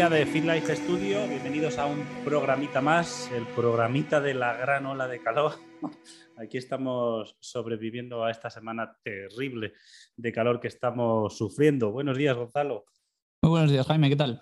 familia de Fit Life Studio, bienvenidos a un programita más, el programita de la gran ola de calor. Aquí estamos sobreviviendo a esta semana terrible de calor que estamos sufriendo. Buenos días, Gonzalo. Muy buenos días, Jaime, ¿qué tal?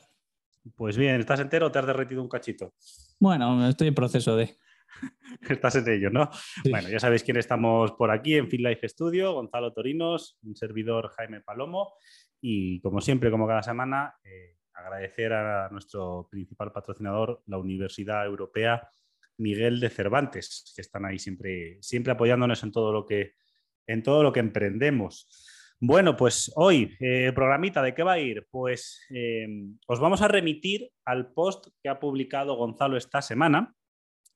Pues bien, ¿estás entero o te has derretido un cachito? Bueno, estoy en proceso de. Estás en ello, ¿no? Bueno, ya sabéis quién estamos por aquí en Fit Life Studio, Gonzalo Torinos, un servidor Jaime Palomo y como siempre, como cada semana, eh, agradecer a nuestro principal patrocinador, la Universidad Europea Miguel de Cervantes, que están ahí siempre, siempre apoyándonos en todo lo que, en todo lo que emprendemos. Bueno, pues hoy, eh, programita, ¿de qué va a ir? Pues eh, os vamos a remitir al post que ha publicado Gonzalo esta semana,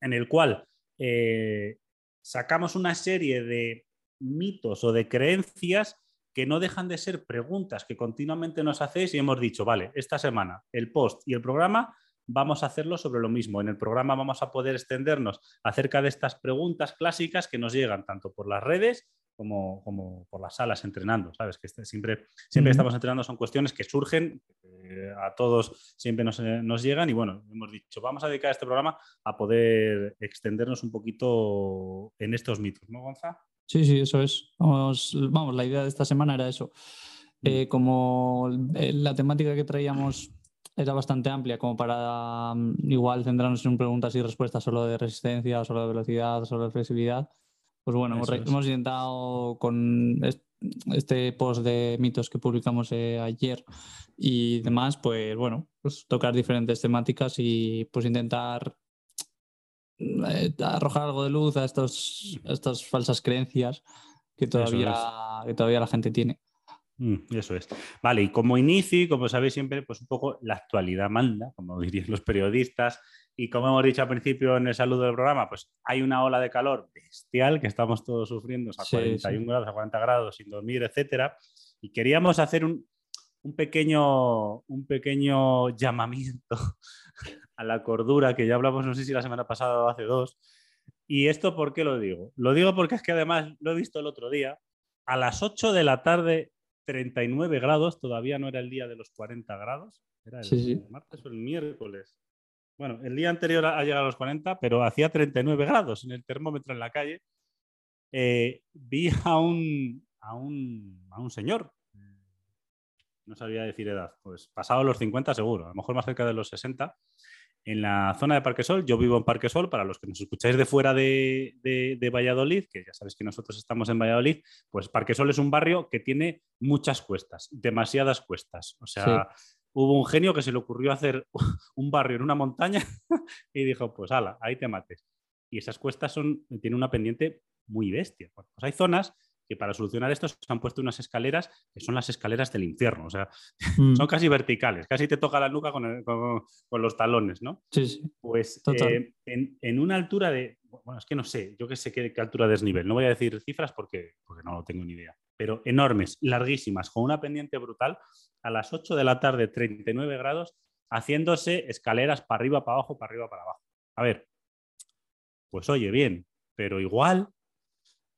en el cual eh, sacamos una serie de mitos o de creencias que no dejan de ser preguntas que continuamente nos hacéis y hemos dicho, vale, esta semana el post y el programa vamos a hacerlo sobre lo mismo. En el programa vamos a poder extendernos acerca de estas preguntas clásicas que nos llegan tanto por las redes como, como por las salas entrenando, ¿sabes? Que este, siempre, siempre estamos entrenando, son cuestiones que surgen, eh, a todos siempre nos, eh, nos, llegan y bueno, hemos dicho, vamos a dedicar este programa a poder extendernos un poquito en estos mitos, ¿no, Gonza? Sí, sí, eso es. Vamos, vamos la idea de esta semana era eso. Mm. Eh, como la temática que traíamos era bastante amplia, como para mm, igual centrarnos en preguntas y respuestas solo de resistencia, solo de velocidad, solo de flexibilidad. Pues bueno, hemos, intentado con este post de mitos que publicamos eh, ayer y demás, pues bueno, pues tocar diferentes temáticas y pues intentar eh, arrojar algo de luz a, estos, estas falsas creencias que todavía, que todavía la gente tiene. Mm, eso es. Vale, y como inicio, como sabéis siempre, pues un poco la actualidad manda, como dirían los periodistas, y como hemos dicho al principio en el saludo del programa, pues hay una ola de calor bestial que estamos todos sufriendo a 41 grados, a 40 grados, sin dormir, etcétera. Y queríamos hacer un, un, pequeño, un pequeño llamamiento a la cordura, que ya hablamos, no sé si la semana pasada o hace dos. ¿Y esto por qué lo digo? Lo digo porque es que además lo he visto el otro día. A las 8 de la tarde, 39 grados, todavía no era el día de los 40 grados, era el martes o el miércoles. Bueno, el día anterior ha llegado a los 40, pero hacía 39 grados en el termómetro en la calle. Eh, vi a un, a un, a un señor, no sabía decir edad, pues pasado los 50 seguro, a lo mejor más cerca de los 60, en la zona de Parquesol. Yo vivo en Parquesol, para los que nos escucháis de fuera de, de, Valladolid, que ya sabéis que nosotros estamos en Valladolid, pues Parquesol es un barrio que tiene muchas cuestas, demasiadas cuestas. O sea, hubo un genio que se le ocurrió hacer un barrio en una montaña y dijo, pues ala, ahí te mates. Y esas cuestas son, tienen una pendiente muy bestia. pues hay zonas que para solucionar esto se han puesto unas escaleras que son las escaleras del infierno, o sea, mm. son casi verticales, casi te toca la nuca con, con, los talones, ¿no? Sí, sí. Pues eh, en, en, una altura de, bueno, es que no sé, yo que sé qué, altura de desnivel, no voy a decir cifras porque, porque no tengo ni idea, pero enormes, larguísimas, con una pendiente brutal, a las 8 de la tarde, 39 grados, haciéndose escaleras para arriba, para abajo, para arriba, para abajo. A ver, pues oye, bien, pero igual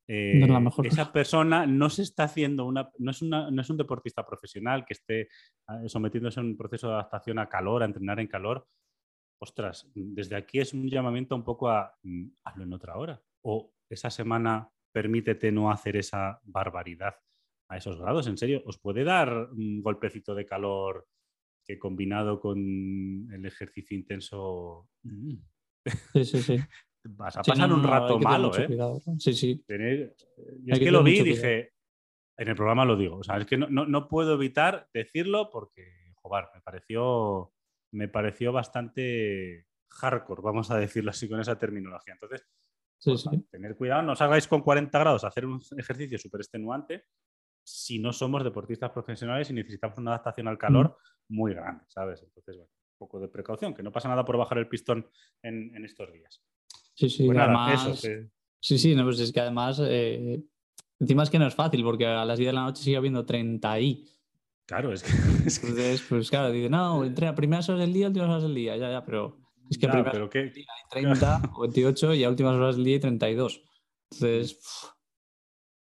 eh, esa persona no se está haciendo una no, es no es un deportista profesional que esté ah, sometiéndose a un proceso de adaptación a calor, a entrenar en calor. Ostras, desde aquí es un llamamiento un poco a mm, hazlo en otra hora. O esa semana permítete no hacer esa barbaridad a esos grados. En serio, os puede dar un golpecito de calor que combinado con el ejercicio intenso. Sí, sí, sí. vas a pasar un rato malo, ¿eh? Sí, sí. es que, lo vi y dije, en el programa lo digo, o sea, es que no, puedo evitar decirlo porque, joder, me pareció, me pareció bastante hardcore, vamos a decirlo así con esa terminología. Entonces, pues, tener cuidado, no os hagáis con 40 grados hacer un ejercicio súper extenuante si no somos deportistas profesionales y necesitamos una adaptación al calor mm. muy grande, ¿sabes? Entonces, bueno, un poco de precaución, que no pasa nada por bajar el pistón en estos días. Sí, sí, pues además, sí. sí, no, pues es que además, eh, encima es que no es fácil, porque a las 10 de la noche sigue habiendo 30 y. Claro, es que. Entonces, pues claro, dice, no, entre a primeras horas del día, últimas horas del día, ya, ya, pero es que primeras horas del día hay 30 o 28 y a últimas horas del día hay 32. Entonces,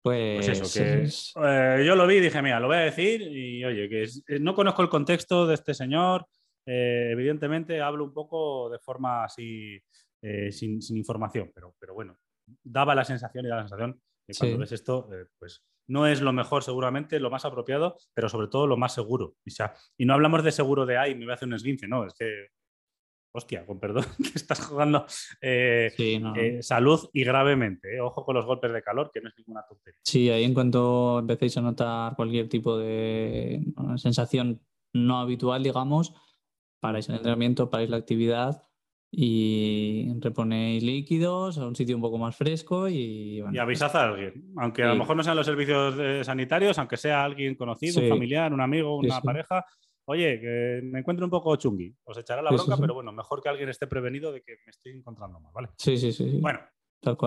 pues, pues, eso, que eh, yo lo vi y dije, mira, lo voy a decir y oye, que no conozco el contexto de este señor, eh, evidentemente hablo un poco de forma así, eh, sin, información, pero, pero bueno, daba la sensación y da la sensación que cuando ves esto, eh, pues no es lo mejor seguramente, lo más apropiado, pero sobre todo lo más seguro. y no hablamos de seguro de, ay, me voy a hacer un esguince, no, es que hostia, con perdón, que estás jugando salud y gravemente. Ojo con los golpes de calor, que no es ninguna tontería. Sí, ahí en cuanto empecéis a notar cualquier tipo de sensación no habitual, digamos, paráis el entrenamiento, paráis la actividad y reponéis líquidos a un sitio un poco más fresco y... y avisad a alguien, aunque a lo mejor no sean los servicios sanitarios, aunque sea alguien conocido, un familiar, un amigo, una pareja, oye, que me encuentro un poco chungui, os echará la bronca, pero bueno, mejor que alguien esté prevenido de que me estoy encontrando mal, ¿vale? Sí, sí, sí. Bueno,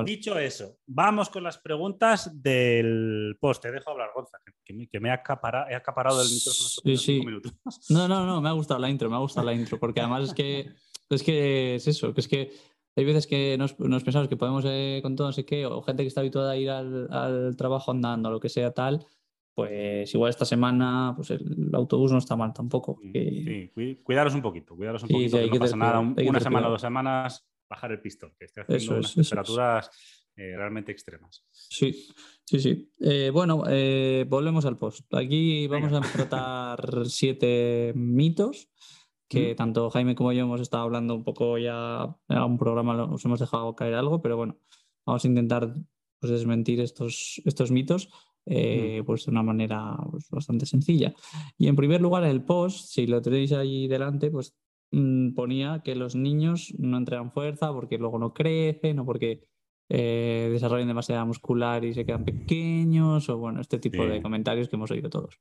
Dicho eso, vamos con las preguntas del post. Te dejo hablar, Gonza, que me, he, acaparado, he acaparado el micrófono sí, sí. minutos. No, no, no, me ha gustado la intro, me ha gustado la intro, porque además es que es, que es eso, que es que hay veces que nos, pensamos que podemos eh, con todo no sé qué, o gente que está habituada a ir al, trabajo andando, lo que sea tal, pues igual esta semana pues el autobús no está mal tampoco. Sí, cuidaros un poquito, cuidaros un poquito, que no pasa nada, una semana, dos semanas bajar el pistón, que esté haciendo unas temperaturas eh, realmente extremas. Sí, sí, sí. Eh, bueno, volvemos al post. Aquí vamos a tratar siete mitos que tanto Jaime como yo hemos estado hablando un poco ya en un programa, nos hemos dejado caer algo, pero bueno, vamos a intentar pues, desmentir estos, estos mitos. pues de una manera pues, bastante sencilla. Y en primer lugar, el post, si lo tenéis ahí delante, pues Mm, ponía que los niños no entregan fuerza porque luego no crecen o porque eh, desarrollan demasiada muscular y se quedan pequeños o bueno, este tipo de comentarios que hemos oído todos.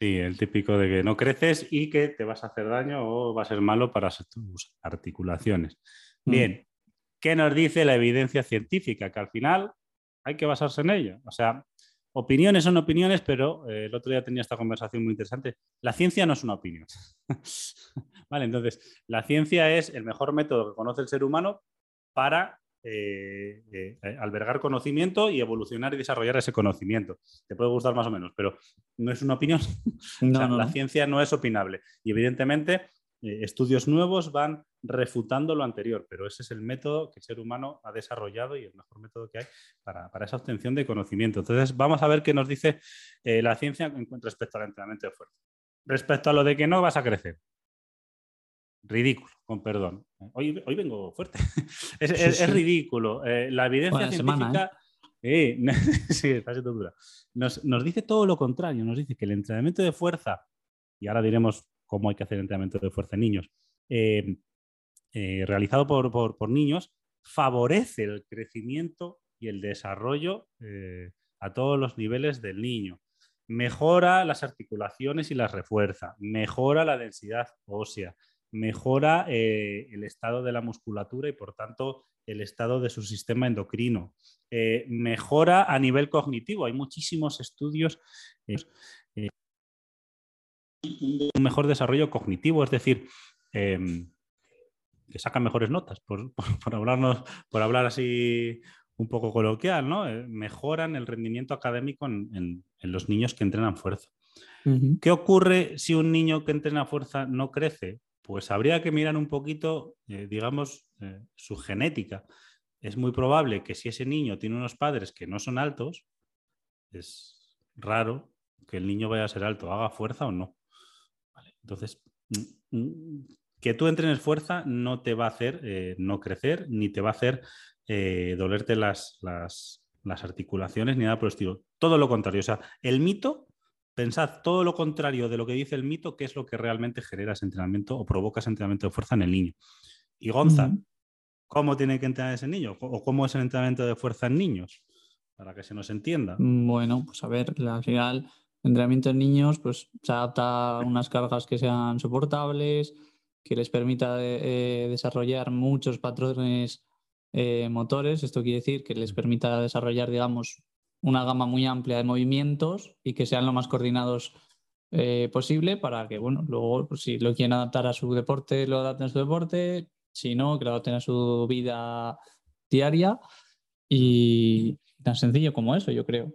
Sí, el típico de que no creces y que te vas a hacer daño o va a ser malo para tus articulaciones. Mm. Bien, ¿qué nos dice la evidencia científica? Que al final hay que basarse en ella. O sea, opiniones son opiniones, pero eh, el otro día tenía esta conversación muy interesante. La ciencia no es una opinión. vale, entonces, la ciencia es el mejor método que conoce el ser humano para eh, eh, albergar conocimiento y evolucionar y desarrollar ese conocimiento. Te puede gustar más o menos, pero no es una opinión. la ciencia no es opinable. Y evidentemente eh, estudios nuevos van refutando lo anterior, pero ese es el método que el ser humano ha desarrollado y el mejor método que hay para, esa obtención de conocimiento. Entonces, vamos a ver qué nos dice eh, la ciencia respecto al entrenamiento de fuerza. Respecto a lo de que no vas a crecer. Ridículo, con perdón. Hoy, hoy vengo fuerte. es, ridículo. Eh, la evidencia científica... sí, está siendo dura. Nos, nos dice todo lo contrario. Nos dice que el entrenamiento de fuerza, y ahora diremos cómo hay que hacer entrenamiento de fuerza en niños, eh, eh, realizado por, niños, favorece el crecimiento y el desarrollo eh, a todos los niveles del niño. Mejora las articulaciones y las refuerza, mejora la densidad ósea, mejora el estado de la musculatura y por tanto el estado de su sistema endocrino, mejora a nivel cognitivo. Hay muchísimos estudios un mejor desarrollo cognitivo, es decir, em, que sacan mejores notas, por, hablarnos, por hablar así un poco coloquial, ¿no? Eh, mejoran el rendimiento académico en, los niños que entrenan fuerza. ¿Qué ocurre si un niño que entrena fuerza no crece? Pues habría que mirar un poquito, eh, digamos, eh, su genética. Es muy probable que si ese niño tiene unos padres que no son altos, es raro que el niño vaya a ser alto, haga fuerza o no. Entonces, mm, mm, que tú entrenes fuerza no te va a hacer eh, no crecer, ni te va a hacer dolerte las, las, articulaciones, ni nada por el estilo. Todo lo contrario. O sea, el mito, pensad todo lo contrario de lo que dice el mito, que es lo que realmente genera ese entrenamiento o provoca ese entrenamiento de fuerza en el niño. Y Gonza, ¿cómo tiene que entrenar ese niño? ¿O cómo es el entrenamiento de fuerza en niños? Para que se nos entienda. Bueno, pues a ver, al final entrenamiento en niños pues, se adapta a unas cargas que sean soportables, que les permita eh, desarrollar muchos patrones eh, motores. Esto quiere decir que les permita desarrollar, digamos, una gama muy amplia de movimientos y que sean lo más coordinados eh, posible para que, bueno, luego pues, si lo quieren adaptar a su deporte, lo adapten a su deporte, si no, que lo adapten a su vida diaria y tan sencillo como eso, yo creo.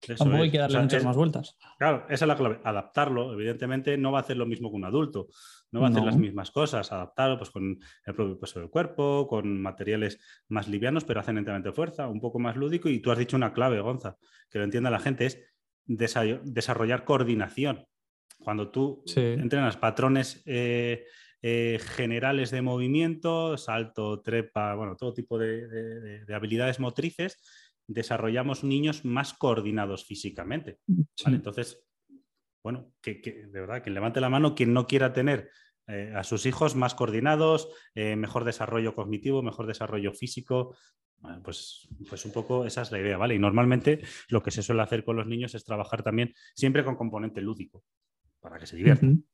Tampoco hay que darle muchas más vueltas. Claro, esa es la clave. Adaptarlo, evidentemente, no va a hacer lo mismo que un adulto. No va a hacer las mismas cosas. Adaptarlo pues, con el propio peso del cuerpo, con materiales más livianos, pero hacen enteramente fuerza, un poco más lúdico. Y tú has dicho una clave, Gonza, que lo entienda la gente, es desarrollar coordinación. Cuando tú entrenas patrones eh, eh, generales de movimiento, salto, trepa, bueno, todo tipo de, habilidades motrices, desarrollamos niños más coordinados físicamente. Entonces, bueno, que, de verdad, que levante la mano quien no quiera tener eh, a sus hijos más coordinados, mejor desarrollo cognitivo, mejor desarrollo físico, pues, pues un poco esa es la idea, ¿vale? Y normalmente lo que se suele hacer con los niños es trabajar también siempre con componente lúdico, para que se diviertan.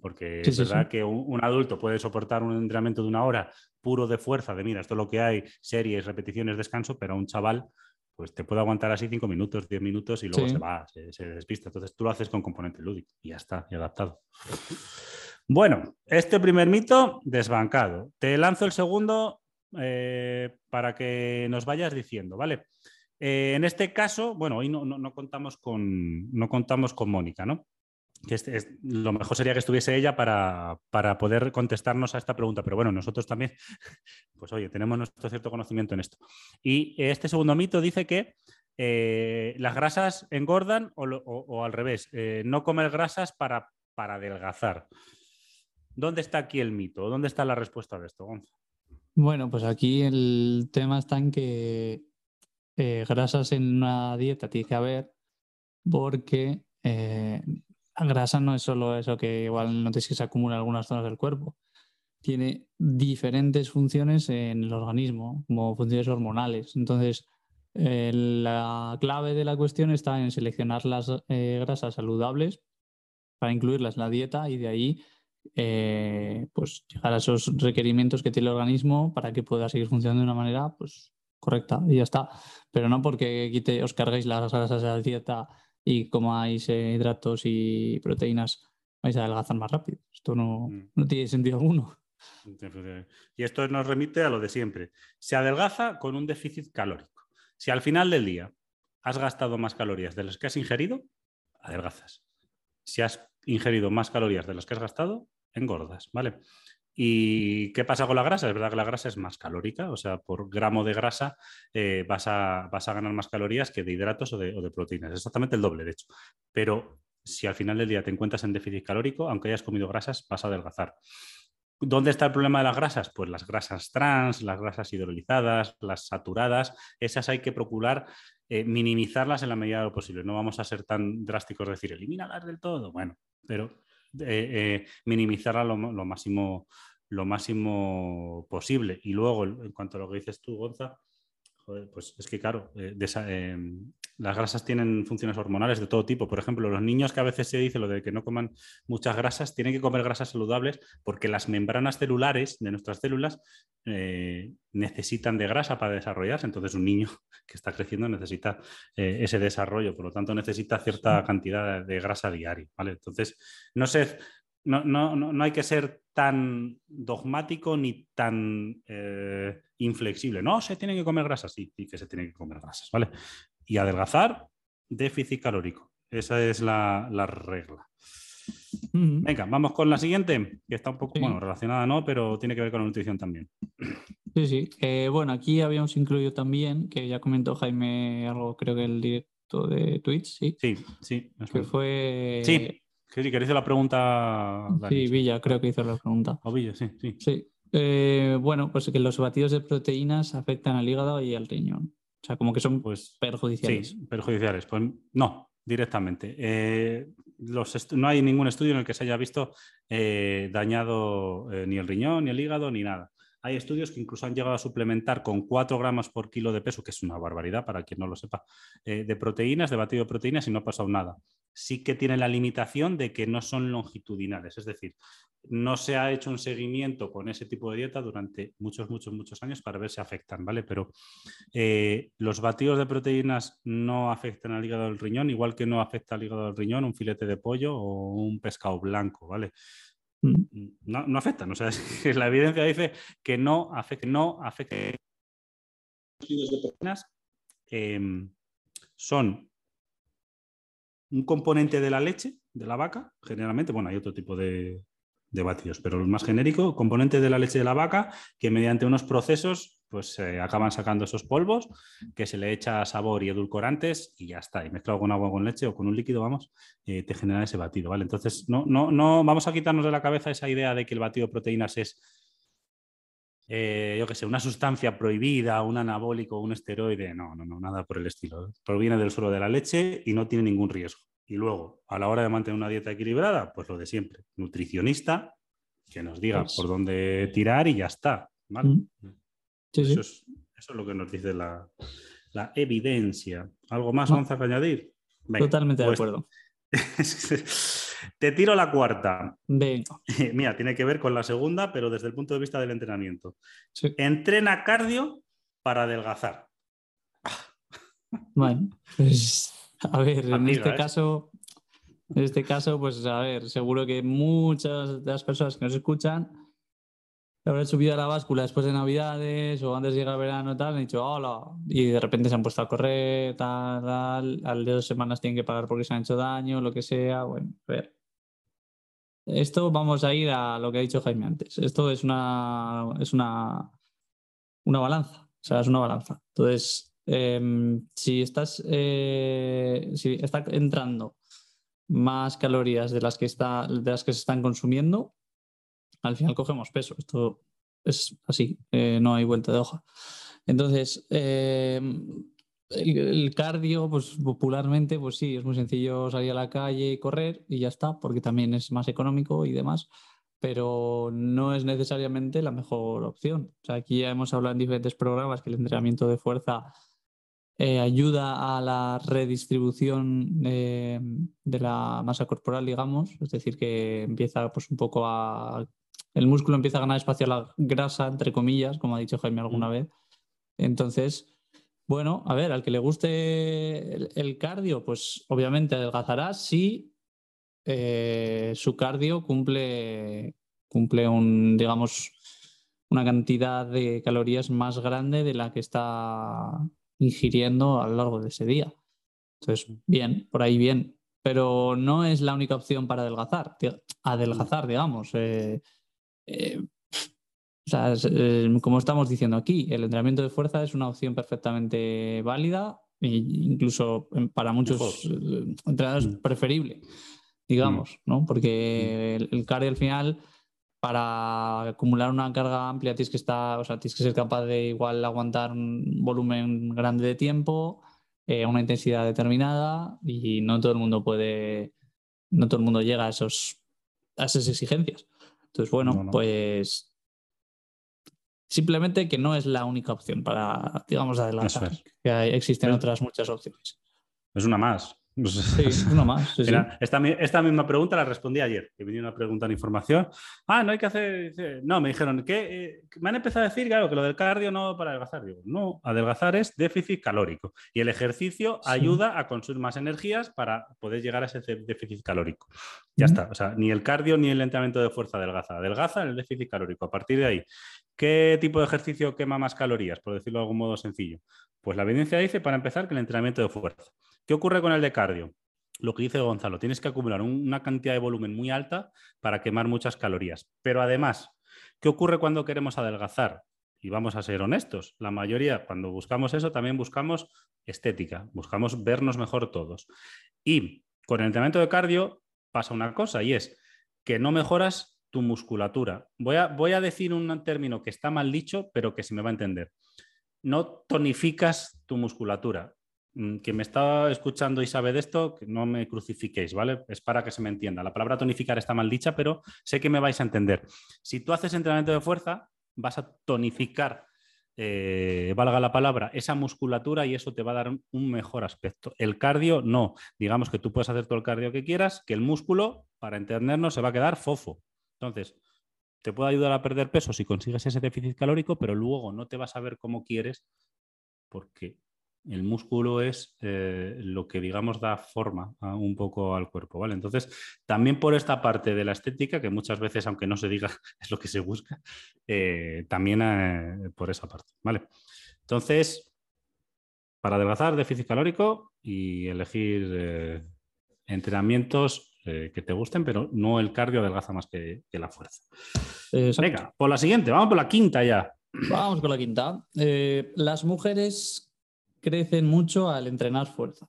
Porque es verdad que un, adulto puede soportar un entrenamiento de una hora puro de fuerza, de mira, esto es lo que hay, series, repeticiones, descanso, pero un chaval pues te puede aguantar así cinco minutos, diez minutos y luego se va, se, se, despista. Entonces tú lo haces con componente lúdico y ya está, y adaptado. Bueno, este primer mito desbancado. Te lanzo el segundo eh, para que nos vayas diciendo, ¿vale? Eh, en este caso, bueno, hoy no, contamos, con, no contamos con Mónica, ¿no? Que lo mejor sería que estuviese ella para, poder contestarnos a esta pregunta, pero bueno, nosotros también, pues oye, tenemos nuestro cierto conocimiento en esto. Y este segundo mito dice que eh, las grasas engordan o, al revés, no comer grasas para, para adelgazar. ¿Dónde está aquí el mito? ¿Dónde está la respuesta de esto, Gonzalo? Bueno, pues aquí el tema está en que eh, grasas en una dieta tiene que haber porque eh, grasa no es solo eso que igual no te que se acumula en algunas zonas del cuerpo. Tiene diferentes funciones en el organismo, como funciones hormonales. Entonces, eh, la clave de la cuestión está en seleccionar las grasas saludables para incluirlas en la dieta y de ahí eh, pues llegar a esos requerimientos que tiene el organismo para que pueda seguir funcionando de una manera pues, correcta y ya está. Pero no porque quite, os carguéis las grasas de la dieta y comáis eh, hidratos y proteínas vais a adelgazar más rápido. Esto no, mm. no tiene sentido alguno. Y esto nos remite a lo de siempre. Se adelgaza con un déficit calórico. Si al final del día has gastado más calorías de las que has ingerido, adelgazas. Si has ingerido más calorías de las que has gastado, engordas, ¿vale? ¿Y qué pasa con la grasa? Es verdad que la grasa es más calórica, o sea, por gramo de grasa eh, vas, a, ganar más calorías que de hidratos o de, o de proteínas, exactamente el doble, de hecho. Pero si al final del día te encuentras en déficit calórico, aunque hayas comido grasas, vas a adelgazar. ¿Dónde está el problema de las grasas? Pues las grasas trans, las grasas hidrolizadas, las saturadas, esas hay que procurar eh, minimizarlas en la medida de lo posible. No vamos a ser tan drásticos, decir, elimínalas del todo. Bueno, pero eh, eh, minimizarla lo, máximo, lo máximo posible. Y luego, en cuanto a lo que dices tú, Gonza, pues es que claro, eh, em, las grasas tienen funciones hormonales de todo tipo. Por ejemplo, los niños que a veces se dice lo de que no coman muchas grasas, tienen que comer grasas saludables porque las membranas celulares de nuestras células eh, necesitan de grasa para desarrollarse. Entonces, un niño que está creciendo necesita eh, ese desarrollo, por lo tanto, necesita cierta cantidad de grasa diaria. ¿vale? Entonces, no sé no, no, no, hay que ser tan dogmático ni tan eh, inflexible. No, se tiene que comer grasas, sí, sí que se tiene que comer grasas, ¿vale? Y adelgazar, déficit calórico. Esa es la, regla. Venga, vamos con la siguiente, que está un poco, bueno, relacionada, ¿no? Pero tiene que ver con la nutrición también. Sí, sí. Eh, bueno, aquí habíamos incluido también, que ya comentó Jaime algo, creo que el directo de Twitch, sí. Sí, sí. Que fue... Sí Sí, sí, que hizo la pregunta. Sí, Villa, creo que hizo la pregunta. O Villa, sí, sí. Sí. Eh, bueno, pues que los batidos de proteínas afectan al hígado y al riñón. O sea, como que son pues, perjudiciales. Sí, perjudiciales. Pues no, directamente. Eh, los no hay ningún estudio en el que se haya visto eh, dañado ni el riñón, ni el hígado, ni nada. Hay estudios que incluso han llegado a suplementar con 4 gramos por kilo de peso, que es una barbaridad para quien no lo sepa, de proteínas, de batido de proteínas y no ha pasado nada sí que tiene la limitación de que no son longitudinales, es decir, no se ha hecho un seguimiento con ese tipo de dieta durante muchos, muchos, muchos años para ver si afectan, ¿vale? Pero eh, los batidos de proteínas no afectan al hígado del riñón, igual que no afecta al hígado del riñón un filete de pollo o un pescado blanco, ¿vale? Mm. No, afectan, o sea, la evidencia dice que no afecta, no afecta. De em, son un componente de la leche de la vaca, generalmente, bueno, hay otro tipo de, de batidos, pero el más genérico, componente de la leche de la vaca, que mediante unos procesos pues acaban sacando esos polvos, que se le echa sabor y edulcorantes y ya está. Y mezclado con agua con leche o con un líquido, vamos, eh, te genera ese batido, ¿vale? Entonces, no, no, no vamos a quitarnos de la cabeza esa idea de que el batido de proteínas es, eh, yo qué sé, una sustancia prohibida, un anabólico, un esteroide. No, no, no, nada por el estilo. Proviene del suelo de la leche y no tiene ningún riesgo. Y luego, a la hora de mantener una dieta equilibrada, pues lo de siempre. Nutricionista, que nos diga pues por dónde tirar y ya está. Mm. Eso, Es, lo que nos dice la, evidencia. ¿Algo más, vamos a añadir? Totalmente de pues acuerdo. Te tiro la cuarta. Venga. Mira, tiene que ver con la segunda, pero desde el punto de vista del entrenamiento. Entrena cardio para adelgazar. Bueno, pues A ver, en este caso, en este caso, pues a ver, seguro que muchas de las personas que nos escuchan habrán subido a la báscula después de Navidades o antes de llegar el verano tal, han dicho hola y de repente se han puesto a correr, tal, tal, al de dos semanas tienen que pagar porque se han hecho daño, lo que sea. Bueno, a ver. Esto vamos a ir a lo que ha dicho Jaime antes. Esto es una, es una, una balanza. O sea, es una balanza. Entonces, Em, si estás eh, si está entrando más calorías de las que está, de las que se están consumiendo, al final cogemos peso. Esto es así, eh, no hay vuelta de hoja. Entonces, em, el, cardio, pues popularmente, pues sí, es muy sencillo salir a la calle y correr y ya está, porque también es más económico y demás, pero no es necesariamente la mejor opción. Aquí ya hemos hablado en diferentes programas que el entrenamiento de fuerza eh, ayuda a la redistribución de la masa corporal, digamos, es decir, que empieza pues un poco a... El músculo empieza a ganar espacio a la grasa, entre comillas, como ha dicho Jaime alguna vez. Entonces, bueno, a ver, al que le guste el, cardio, pues obviamente adelgazará si eh, su cardio cumple, cumple un, digamos, una cantidad de calorías más grande de la que está ingiriendo a lo largo de ese día. Entonces, bien, por ahí bien. Pero no es la única opción para adelgazar, adelgazar, digamos. Eh, eh, o sea, eh, como estamos diciendo aquí, el entrenamiento de fuerza es una opción perfectamente válida e incluso para muchos entrenadores mm. preferible, digamos, mm. ¿no? Porque mm. el cardio al final para acumular una carga amplia tienes que estar, o sea, tienes que ser capaz de igual aguantar un volumen grande de tiempo, eh, una intensidad determinada y no todo el mundo puede, no todo el mundo llega a esos a esas exigencias. Entonces, bueno, pues simplemente que no es la única opción para, digamos, adelantar. Que existen otras muchas opciones. Es una más. Sí, uno más. esta, misma pregunta la respondí ayer, que venía una pregunta en información. Ah, no hay que hacer. No, me dijeron que eh, me han empezado a decir, claro, que lo del cardio no para adelgazar. Digo, no, adelgazar es déficit calórico y el ejercicio ayuda a consumir más energías para poder llegar a ese déficit calórico. Ya está. O sea, ni el cardio ni el entrenamiento de fuerza adelgaza. Adelgaza el déficit calórico. A partir de ahí, ¿qué tipo de ejercicio quema más calorías? Por decirlo de algún modo sencillo. Pues la evidencia dice, para empezar, que el entrenamiento de fuerza. ¿Qué ocurre con el de cardio? Lo que dice Gonzalo, tienes que acumular una cantidad de volumen muy alta para quemar muchas calorías. Pero además, ¿qué ocurre cuando queremos adelgazar? Y vamos a ser honestos, la mayoría cuando buscamos eso también buscamos estética, buscamos vernos mejor todos. Y con el entrenamiento de cardio pasa una cosa y es que no mejoras tu musculatura. Voy a, decir un término que está mal dicho, pero que se me va a entender. No tonificas tu musculatura. Mm, que me está escuchando y sabe de esto, que no me crucifiquéis, ¿vale? Es para que se me entienda. La palabra tonificar está mal dicha, pero sé que me vais a entender. Si tú haces entrenamiento de fuerza, vas a tonificar, eh, valga la palabra, esa musculatura y eso te va a dar un mejor aspecto. El cardio, no. Digamos que tú puedes hacer todo el cardio que quieras, que el músculo, para entendernos, se va a quedar fofo. Entonces, te puede ayudar a perder peso si consigues ese déficit calórico, pero luego no te vas a ver como quieres porque el músculo es eh, lo que, digamos, da forma un poco al cuerpo, ¿vale? Entonces, también por esta parte de la estética, que muchas veces, aunque no se diga, es lo que se busca, eh, también eh, por esa parte, ¿vale? Entonces, para adelgazar, déficit calórico y elegir Entrenamientos que te gusten, pero no el cardio adelgaza más que, la fuerza. Venga, por la siguiente, vamos por la quinta ya. Vamos con la quinta. Las mujeres crecen mucho al entrenar fuerza.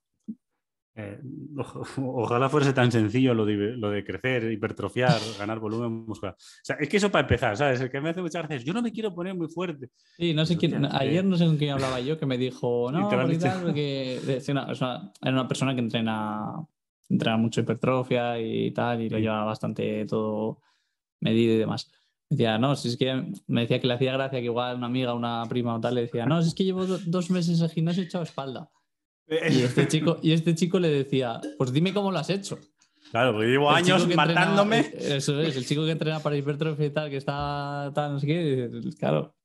Eh, ojalá fuese tan sencillo lo de, crecer, hipertrofiar, ganar volumen muscular. O sea, es que eso para empezar, ¿sabes? El que me hace muchas veces, yo no me quiero poner muy fuerte. Sí, no sé quién, ayer no sé con quién hablaba yo que me dijo, no, porque es una, era una persona que entrena, entrena mucho hipertrofia y tal, y lo lleva bastante todo medido y demás. Decía, no, si es que me decía que le hacía gracia que igual una amiga, una prima o tal le decía, no, si es que llevo dos meses en gimnasio echado espalda. Y este, chico, y este chico le decía, pues dime cómo lo has hecho. Claro, porque llevo años matándome. Eso es, el chico que entrena para hipertrofia y tal, que está tan, no sé qué, claro.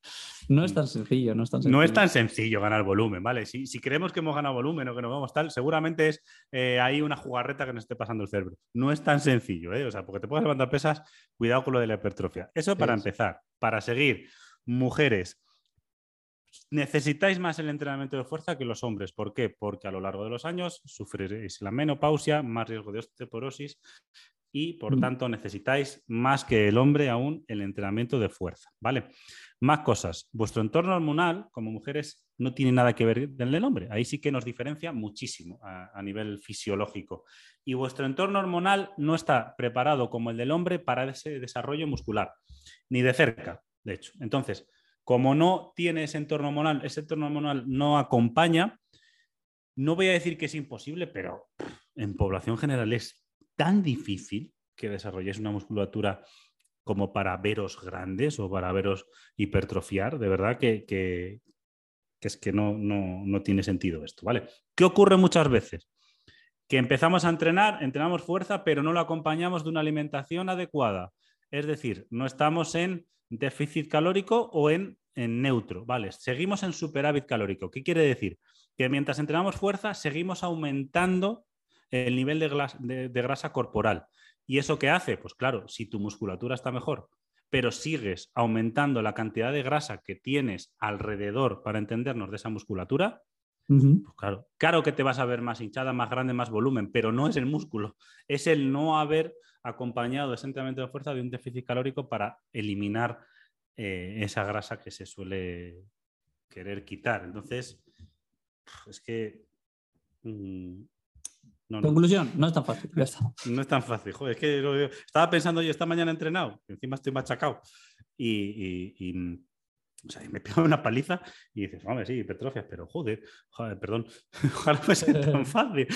No es tan sencillo, no es tan sencillo. No es tan sencillo ganar volumen, ¿vale? Si, si creemos que hemos ganado volumen o que nos vamos tal, seguramente es eh, ahí una jugarreta que nos esté pasando el cerebro. No es tan sencillo, ¿eh? O sea, porque te puedes levantar pesas, cuidado con lo de la hipertrofia. Eso para empezar. Para seguir, mujeres, necesitáis más el entrenamiento de fuerza que los hombres. ¿Por qué? Porque a lo largo de los años sufriréis la menopausia, más riesgo de osteoporosis y por mm. tanto necesitáis más que el hombre aún el entrenamiento de fuerza, ¿vale? Más cosas. Vuestro entorno hormonal como mujeres no tiene nada que ver con el hombre. Ahí sí que nos diferencia muchísimo a, a nivel fisiológico. Y vuestro entorno hormonal no está preparado como el del hombre para ese desarrollo muscular, ni de cerca, de hecho. Entonces, como no tiene ese entorno hormonal, ese entorno hormonal no acompaña, no voy a decir que es imposible, pero en población general es tan difícil que desarrolléis una musculatura como para veros grandes o para veros hipertrofiar, de verdad que, es que no, no, tiene sentido esto, ¿vale? ¿Qué ocurre muchas veces? Que empezamos a entrenar, entrenamos fuerza, pero no lo acompañamos de una alimentación adecuada. Es decir, no estamos en déficit calórico o en, neutro. Vale, seguimos en superávit calórico. ¿Qué quiere decir? Que mientras entrenamos fuerza, seguimos aumentando el nivel de, de, grasa corporal. ¿Y eso qué hace? Pues claro, si tu musculatura está mejor, pero sigues aumentando la cantidad de grasa que tienes alrededor, para entendernos, de esa musculatura, pues claro, claro que te vas a ver más hinchada, más grande, más volumen, pero no es el músculo, es el no haber acompañado ese entrenamiento de fuerza de un déficit calórico para eliminar eh, esa grasa que se suele querer quitar. Entonces, es que... Mm, Conclusión, no es tan fácil. No es tan fácil. Joder, es que estaba pensando yo esta mañana entrenado, encima estoy machacado. y, o sea, me pega una paliza y dices, hombre, sí, hipertrofias, pero joder, perdón, ojalá fuese tan fácil,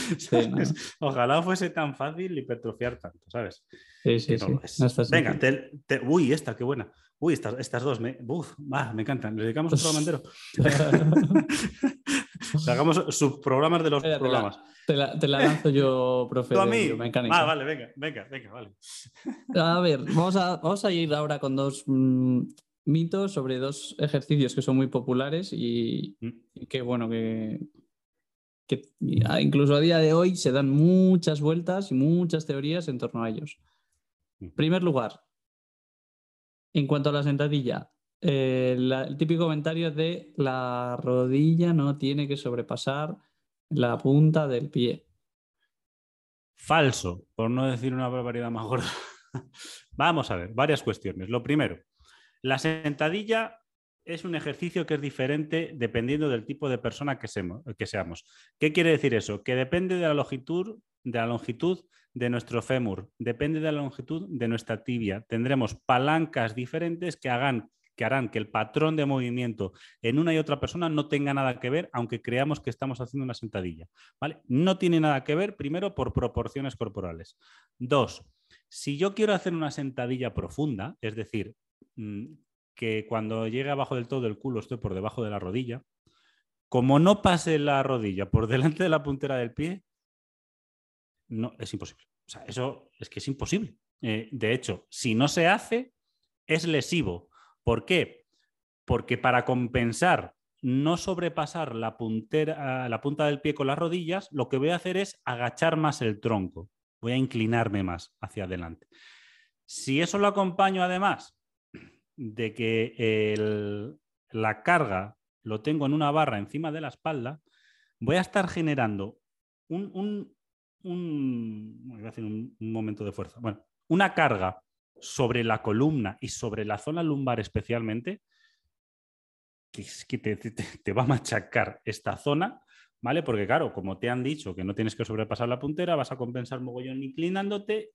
Ojalá fuese tan fácil hipertrofiar tanto, ¿sabes? Sí, sí, sí. Venga, uy, esta, qué buena. Uy, estas, estas dos, me, uf, me encantan. Le dedicamos otro mandero. Hagamos subprogramas de los programas. Te la, te la, lanzo yo, profe. ¿Tú a mí? Ah, vale, venga, venga, venga, vale. A ver, vamos a, vamos a ir ahora con dos mm, mitos sobre dos ejercicios que son muy populares y, mm. que, bueno, que, incluso a día de hoy se dan muchas vueltas y muchas teorías en torno a ellos. En mm. primer lugar, en cuanto a la sentadilla, eh, el típico comentario de la rodilla no tiene que sobrepasar la punta del pie. Falso, por no decir una barbaridad más gorda. Vamos a ver, varias cuestiones. Lo primero, la sentadilla es un ejercicio que es diferente dependiendo del tipo de persona que, seamos. ¿Qué quiere decir eso? Que depende de la longitud, de la longitud de nuestro fémur, depende de la longitud de nuestra tibia. Tendremos palancas diferentes que hagan que harán que el patrón de movimiento en una y otra persona no tenga nada que ver, aunque creamos que estamos haciendo una sentadilla. ¿vale? No tiene nada que ver, primero, por proporciones corporales. Dos, si yo quiero hacer una sentadilla profunda, es decir, Mm, que cuando llegue abajo del todo el culo estoy por debajo de la rodilla. Como no pase la rodilla por delante de la puntera del pie, no, es imposible. O sea, eso es que es imposible. Eh, de hecho, si no se hace, es lesivo. ¿Por qué? Porque para compensar no sobrepasar la, puntera, la punta del pie con las rodillas, lo que voy a hacer es agachar más el tronco. Voy a inclinarme más hacia adelante. Si eso lo acompaño además de que la carga lo tengo en una barra encima de la espalda, voy a estar generando un, un, voy a decir un, momento de fuerza. Bueno, una carga sobre la columna y sobre la zona lumbar especialmente, que, te, va a machacar esta zona, ¿vale? Porque claro, como te han dicho que no tienes que sobrepasar la puntera, vas a compensar mogollón inclinándote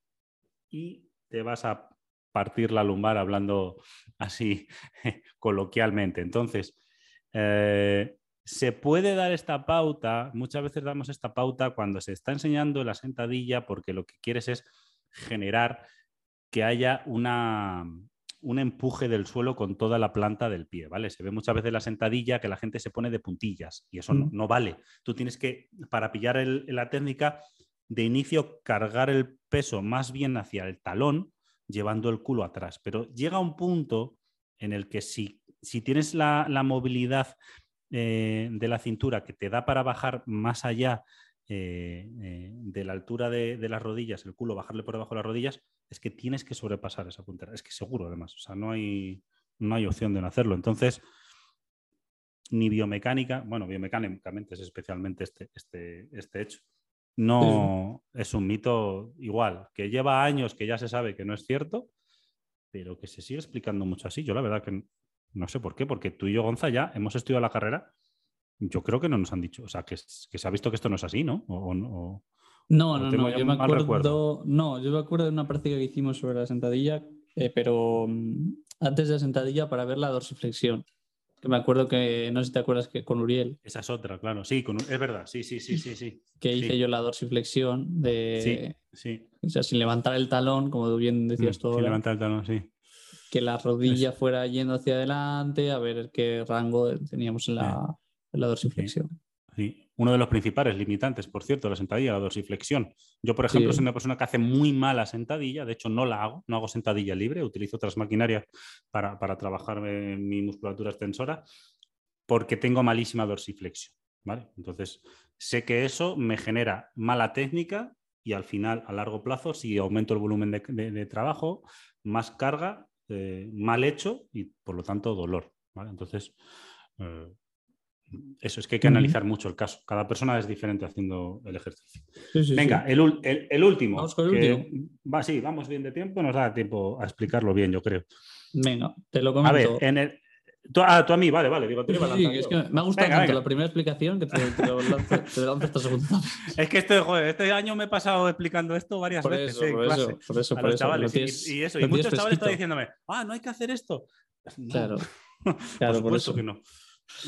y te vas a partir la lumbar hablando así coloquialmente. Entonces, eh, se puede dar esta pauta, muchas veces damos esta pauta cuando se está enseñando la sentadilla porque lo que quieres es generar que haya una, un empuje del suelo con toda la planta del pie, ¿vale? Se ve muchas veces la sentadilla que la gente se pone de puntillas y eso no, vale. Tú tienes que, para pillar la técnica, de inicio cargar el peso más bien hacia el talón, llevando el culo atrás. Pero llega un punto en el que si, si tienes la, la movilidad eh, de la cintura que te da para bajar más allá eh, eh, de la altura de, las rodillas, el culo, bajarle por debajo de las rodillas, es que tienes que sobrepasar esa puntera. Es que seguro, además. O sea, no hay, no hay opción de no hacerlo. Entonces, ni biomecánica, bueno, biomecánicamente es especialmente este, este, este hecho. No es un mito igual, que lleva años que ya se sabe que no es cierto, pero que se sigue explicando mucho así. Yo la verdad que no sé por qué, porque tú y yo, Gonza, ya hemos estudiado la carrera. Yo creo que no nos han dicho, o sea, que, se ha visto que esto no es así, ¿no? O, no, no, no, yo me acuerdo, no, yo me acuerdo de una práctica que hicimos sobre la sentadilla, eh, pero mm, antes de la sentadilla para ver la dorsiflexión. Que me acuerdo que, no sé si te acuerdas que con Uriel. Esa es otra, claro, sí, es verdad, sí, sí, sí, sí, sí. Que hice yo la dorsiflexión de... Sí, sí. O sea, sin levantar el talón, como bien decías tú. Sin levantar el talón, sí que la rodilla fuera yendo hacia adelante, a ver qué rango teníamos en la, dorsiflexión. Sí. Uno de los principales limitantes, por cierto, la sentadilla, la dorsiflexión. Yo, por ejemplo, soy una persona que hace muy mala sentadilla, de hecho no la hago, no hago sentadilla libre, utilizo otras maquinarias para, trabajar mi musculatura extensora, porque tengo malísima dorsiflexión. ¿vale? Entonces, sé que eso me genera mala técnica y al final, a largo plazo, si aumento el volumen de trabajo, más carga eh, mal hecho y por lo tanto dolor. Entonces, eh, eso es que hay que analizar mucho el caso. Cada persona es diferente haciendo el ejercicio. Venga, El, último. Vamos con el último. Va, sí, vamos bien de tiempo, nos da tiempo a explicarlo bien, yo creo. Venga, te lo comento. A ver, en el, Tú, ah, tú a mí, vale, vale. Digo, sí, es que me ha gustado tanto la primera explicación que te, lo lanzo, esta segunda. Es que este, joder, este año me he pasado explicando esto varias veces en por clase. Eso, por eso, por eso. Chavales, y, eso. Y muchos chavales están diciéndome, ah, no hay que hacer esto. Claro. claro, por supuesto que no.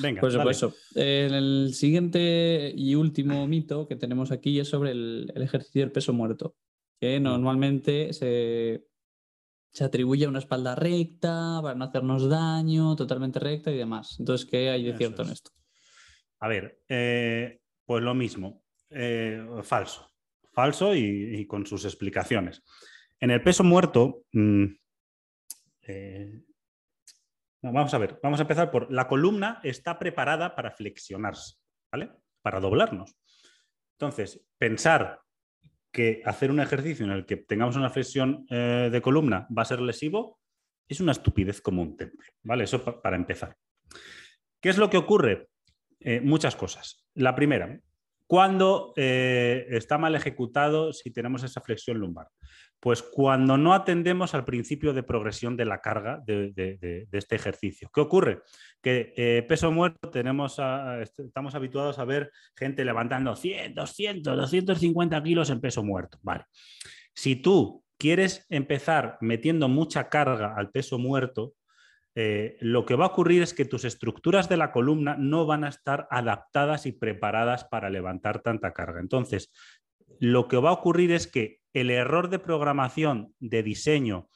Venga, pues por eso. el siguiente y último mito que tenemos aquí es sobre el, el ejercicio del peso muerto, que mm. normalmente se se atribuye a una espalda recta para no hacernos daño, totalmente recta y demás. Entonces, ¿qué hay de cierto en esto? A ver, eh, pues lo mismo, eh, falso, falso y, con sus explicaciones. En el peso muerto, mm, eh, vamos a ver, vamos a empezar por la columna está preparada para flexionarse, ¿vale? Para doblarnos. Entonces, pensar que hacer un ejercicio en el que tengamos una flexión eh, de columna va a ser lesivo es una estupidez como un temple, ¿vale? Eso para empezar. ¿Qué es lo que ocurre? Eh, muchas cosas. La primera, cuando eh, está mal ejecutado si tenemos esa flexión lumbar? Pues cuando no atendemos al principio de progresión de la carga de, este ejercicio. ¿Qué ocurre? Que eh, peso muerto tenemos estamos habituados a ver gente levantando 100, 200, 250 kilos en peso muerto. Vale. Si tú quieres empezar metiendo mucha carga al peso muerto, eh, lo que va a ocurrir es que tus estructuras de la columna no van a estar adaptadas y preparadas para levantar tanta carga. Entonces, lo que va a ocurrir es que el error de programación, de diseño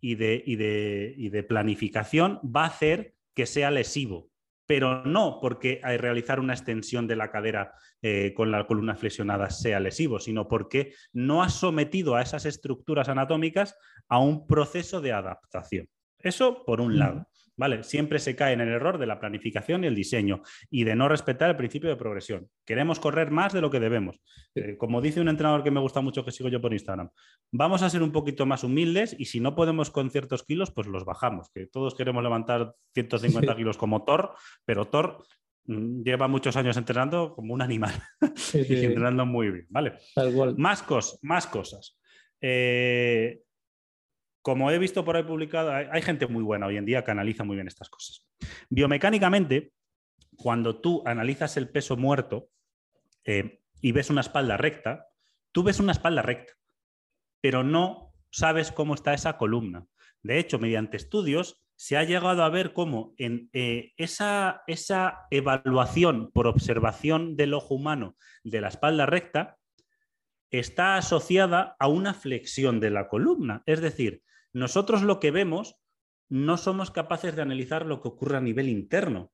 y de, planificación va a hacer que sea lesivo, pero no porque al realizar una extensión de la cadera eh, con la columna flexionada sea lesivo, sino porque no has sometido a esas estructuras anatómicas a un proceso de adaptación. Eso por un lado. ¿Vale? Siempre se cae en el error de la planificación y el diseño y de no respetar el principio de progresión. Queremos correr más de lo que debemos. Eh, como dice un entrenador que me gusta mucho que sigo yo por Instagram, vamos a ser un poquito más humildes y si no podemos con ciertos kilos, pues los bajamos. Que todos queremos levantar 150 kilos como Thor, pero Thor mm, lleva muchos años entrenando como un animal y entrenando muy bien, ¿vale? Más, más cosas. Eh, como he visto por ahí publicado, hay, gente muy buena hoy en día que analiza muy bien estas cosas. Biomecánicamente, cuando tú analizas el peso muerto eh, y ves una espalda recta, tú ves una espalda recta, pero no sabes cómo está esa columna. De hecho, mediante estudios se ha llegado a ver cómo en eh, esa, esa evaluación por observación del ojo humano de la espalda recta está asociada a una flexión de la columna. Es decir, nosotros lo que vemos no somos capaces de analizar lo que ocurre a nivel interno.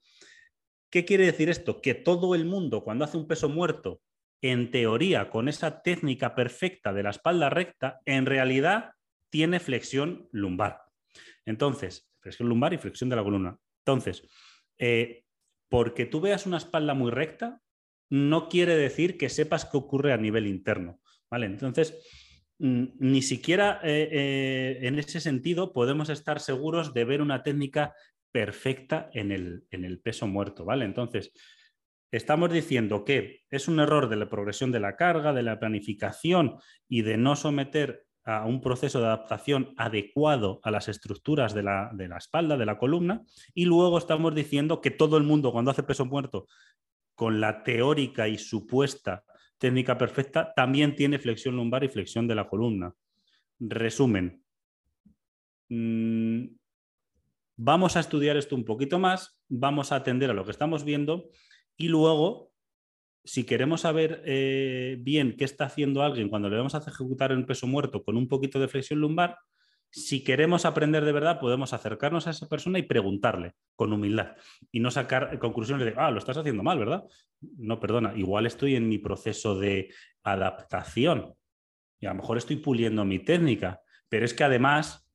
¿Qué quiere decir esto? Que todo el mundo cuando hace un peso muerto, en teoría, con esa técnica perfecta de la espalda recta, en realidad tiene flexión lumbar. Entonces, flexión lumbar y flexión de la columna. Entonces, eh, porque tú veas una espalda muy recta, no quiere decir que sepas qué ocurre a nivel interno. ¿vale? Entonces, ni siquiera eh, eh, en ese sentido podemos estar seguros de ver una técnica perfecta en el, en el peso muerto. ¿vale? Entonces, estamos diciendo que es un error de la progresión de la carga, de la planificación y de no someter a un proceso de adaptación adecuado a las estructuras de la, espalda, de la columna, y luego estamos diciendo que todo el mundo cuando hace peso muerto con la teórica y supuesta técnica perfecta, también tiene flexión lumbar y flexión de la columna. Resumen. Mm, vamos a estudiar esto un poquito más, vamos a atender a lo que estamos viendo y luego si queremos saber eh, bien qué está haciendo alguien cuando le vamos a ejecutar en peso muerto con un poquito de flexión lumbar, si queremos aprender de verdad, podemos acercarnos a esa persona y preguntarle con humildad y no sacar conclusiones de, ah, lo estás haciendo mal, ¿verdad? No, perdona, igual estoy en mi proceso de adaptación y a lo mejor estoy puliendo mi técnica, pero es que además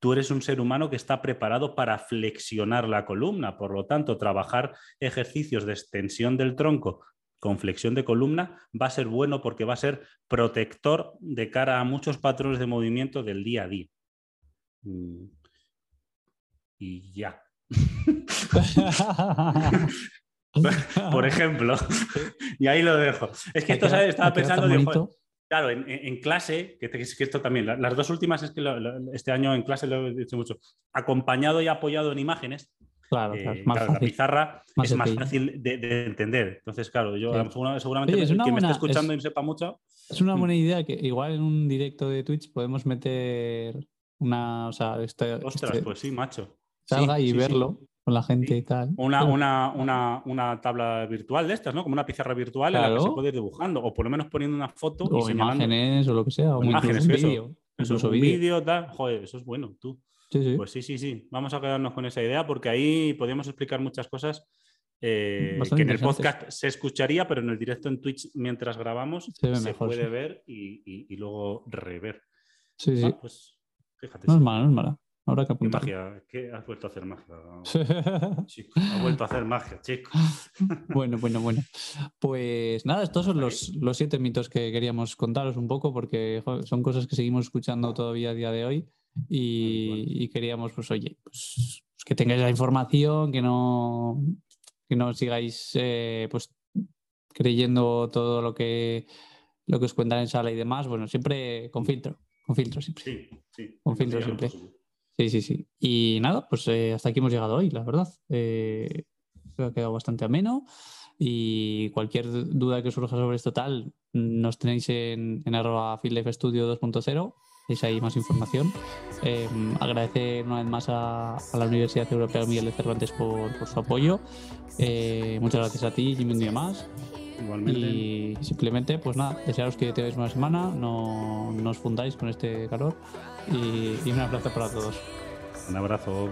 tú eres un ser humano que está preparado para flexionar la columna, por lo tanto, trabajar ejercicios de extensión del tronco con flexión de columna va a ser bueno porque va a ser protector de cara a muchos patrones de movimiento del día a día. Mm. Y ya. Por ejemplo, y ahí lo dejo. Es que esto estaba pensando, claro, en, clase, que, que, esto también, las dos últimas es que este año en clase lo he dicho mucho, acompañado y apoyado en imágenes, Claro, eh, la pizarra es más fácil de, entender. Entonces, claro, yo seguramente quien me esté escuchando y sepa mucho. Es una buena mm. idea que igual en un directo de Twitch podemos meter una. O sea, este, Ostras, este pues sí, macho. Salga y verlo con la gente y tal. Una, una, una, tabla virtual de estas, ¿no? Como una pizarra virtual en la que se puede ir dibujando, o por lo menos poniendo una foto o imágenes o lo que sea, o, imágenes, un vídeo. Eso, un vídeo, tal. Joder, eso es bueno, tú. Pues sí, sí, sí. Vamos a quedarnos con esa idea porque ahí podemos explicar muchas cosas eh, que en el podcast se escucharía, pero en el directo en Twitch mientras grabamos se, puede ver y, luego rever. Sí, sí. pues fíjate. No es mala, no es mala. Ahora que apuntar. Magia, ¿qué has vuelto a hacer magia? chico, has vuelto a hacer magia, chico. bueno, bueno, bueno. Pues nada, estos son los, los siete mitos que queríamos contaros un poco porque son cosas que seguimos escuchando todavía a día de hoy y, queríamos, pues oye, pues, pues, que tengáis la información, que no, que no sigáis eh, pues creyendo todo lo que, lo que os cuentan en sala y demás. Bueno, siempre con filtro, con filtro siempre. Sí, sí. Con filtro siempre. Sí, sí, sí. Y nada, pues eh, hasta aquí hemos llegado hoy, la verdad. Eh, ha quedado bastante ameno. Y cualquier duda que surja sobre esto tal, nos tenéis en, en arroba Studio 2.0 tenéis ahí más información. Eh, agradecer una vez más a, la Universidad Europea Miguel de Cervantes por, su apoyo. Eh, muchas gracias a ti, Jimmy, un día más. Igualmente. Y simplemente, pues nada, desearos que tengáis una semana, no, no os fundáis con este calor y, y un abrazo para todos. Un abrazo.